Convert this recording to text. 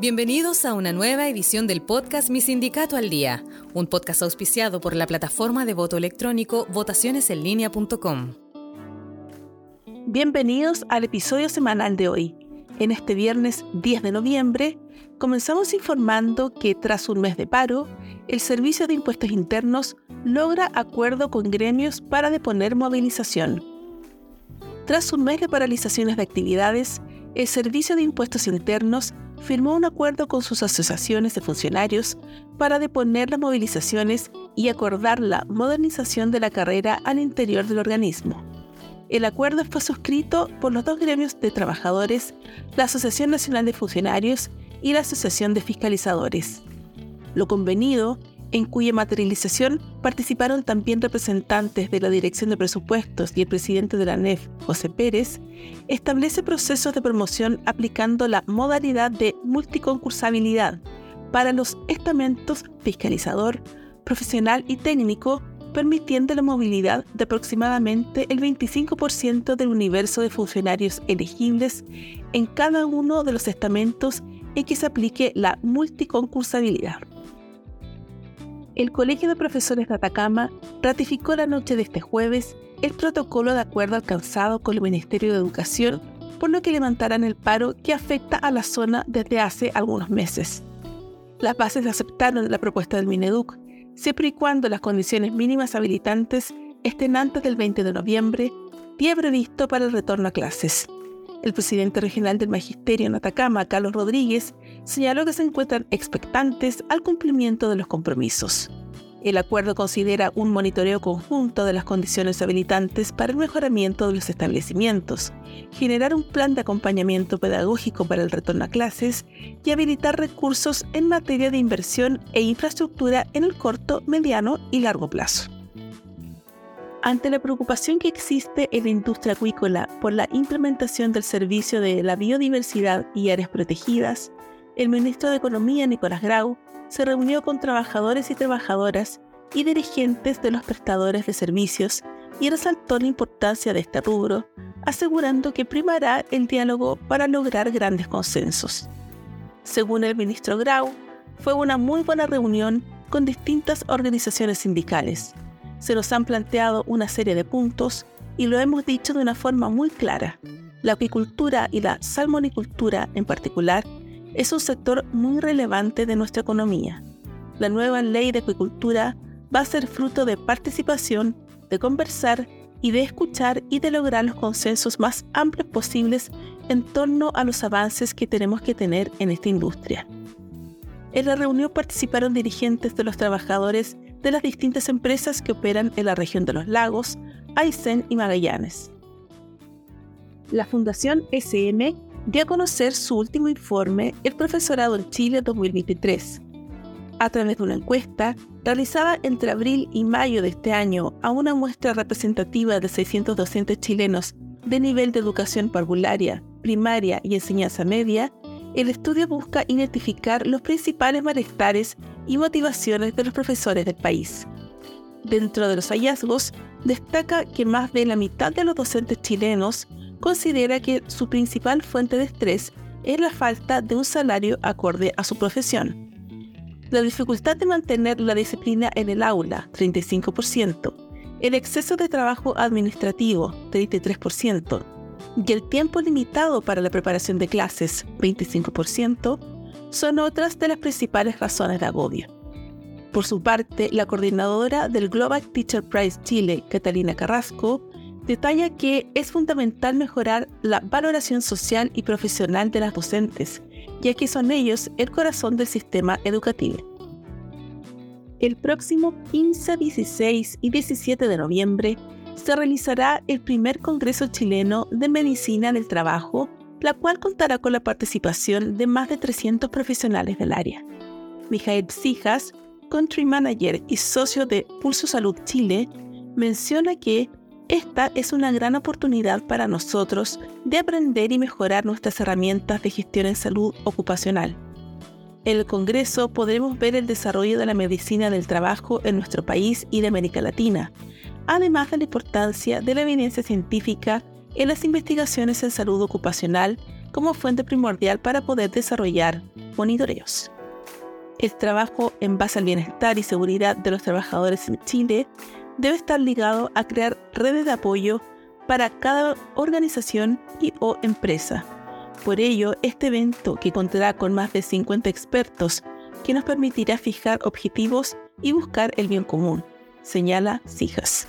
Bienvenidos a una nueva edición del podcast Mi Sindicato al Día, un podcast auspiciado por la plataforma de voto electrónico votacionesenlinea.com. Bienvenidos al episodio semanal de hoy. En este viernes 10 de noviembre, comenzamos informando que tras un mes de paro, el Servicio de Impuestos Internos logra acuerdo con gremios para deponer movilización. Tras un mes de paralizaciones de actividades, el Servicio de Impuestos Internos firmó un acuerdo con sus asociaciones de funcionarios para deponer las movilizaciones y acordar la modernización de la carrera al interior del organismo. El acuerdo fue suscrito por los dos gremios de trabajadores, la Asociación Nacional de Funcionarios y la Asociación de Fiscalizadores. Lo convenido en cuya materialización participaron también representantes de la Dirección de Presupuestos y el presidente de la NEF, José Pérez, establece procesos de promoción aplicando la modalidad de multiconcursabilidad para los estamentos fiscalizador, profesional y técnico, permitiendo la movilidad de aproximadamente el 25% del universo de funcionarios elegibles en cada uno de los estamentos en que se aplique la multiconcursabilidad el Colegio de Profesores de Atacama ratificó la noche de este jueves el protocolo de acuerdo alcanzado con el Ministerio de Educación, por lo que levantarán el paro que afecta a la zona desde hace algunos meses. Las bases aceptaron la propuesta del Mineduc, siempre y cuando las condiciones mínimas habilitantes estén antes del 20 de noviembre, día previsto para el retorno a clases. El presidente regional del Magisterio en Atacama, Carlos Rodríguez, señaló que se encuentran expectantes al cumplimiento de los compromisos. El acuerdo considera un monitoreo conjunto de las condiciones habilitantes para el mejoramiento de los establecimientos, generar un plan de acompañamiento pedagógico para el retorno a clases y habilitar recursos en materia de inversión e infraestructura en el corto, mediano y largo plazo. Ante la preocupación que existe en la industria acuícola por la implementación del servicio de la biodiversidad y áreas protegidas, el ministro de Economía, Nicolás Grau, se reunió con trabajadores y trabajadoras y dirigentes de los prestadores de servicios y resaltó la importancia de este rubro, asegurando que primará el diálogo para lograr grandes consensos. Según el ministro Grau, fue una muy buena reunión con distintas organizaciones sindicales, se nos han planteado una serie de puntos y lo hemos dicho de una forma muy clara. La aquicultura y la salmonicultura en particular es un sector muy relevante de nuestra economía. La nueva ley de acuicultura va a ser fruto de participación, de conversar y de escuchar y de lograr los consensos más amplios posibles en torno a los avances que tenemos que tener en esta industria. En la reunión participaron dirigentes de los trabajadores de las distintas empresas que operan en la región de los lagos, Aysén y Magallanes. La Fundación SM dio a conocer su último informe, El Profesorado en Chile 2023. A través de una encuesta realizada entre abril y mayo de este año a una muestra representativa de 600 docentes chilenos de nivel de educación parvularia, primaria y enseñanza media, el estudio busca identificar los principales malestares y motivaciones de los profesores del país. Dentro de los hallazgos, destaca que más de la mitad de los docentes chilenos considera que su principal fuente de estrés es la falta de un salario acorde a su profesión. La dificultad de mantener la disciplina en el aula, 35%, el exceso de trabajo administrativo, 33%, y el tiempo limitado para la preparación de clases, 25%, son otras de las principales razones de agobio. Por su parte, la coordinadora del Global Teacher Prize Chile, Catalina Carrasco, detalla que es fundamental mejorar la valoración social y profesional de las docentes, ya que son ellos el corazón del sistema educativo. El próximo 15, 16 y 17 de noviembre se realizará el primer Congreso chileno de Medicina del Trabajo, la cual contará con la participación de más de 300 profesionales del área. Mijael Psijas, Country Manager y socio de Pulso Salud Chile, menciona que esta es una gran oportunidad para nosotros de aprender y mejorar nuestras herramientas de gestión en salud ocupacional. En el Congreso podremos ver el desarrollo de la medicina del trabajo en nuestro país y de América Latina, además de la importancia de la evidencia científica en las investigaciones en salud ocupacional como fuente primordial para poder desarrollar monitoreos. El trabajo en base al bienestar y seguridad de los trabajadores en Chile debe estar ligado a crear redes de apoyo para cada organización y o empresa. Por ello, este evento, que contará con más de 50 expertos, que nos permitirá fijar objetivos y buscar el bien común, señala Sijas.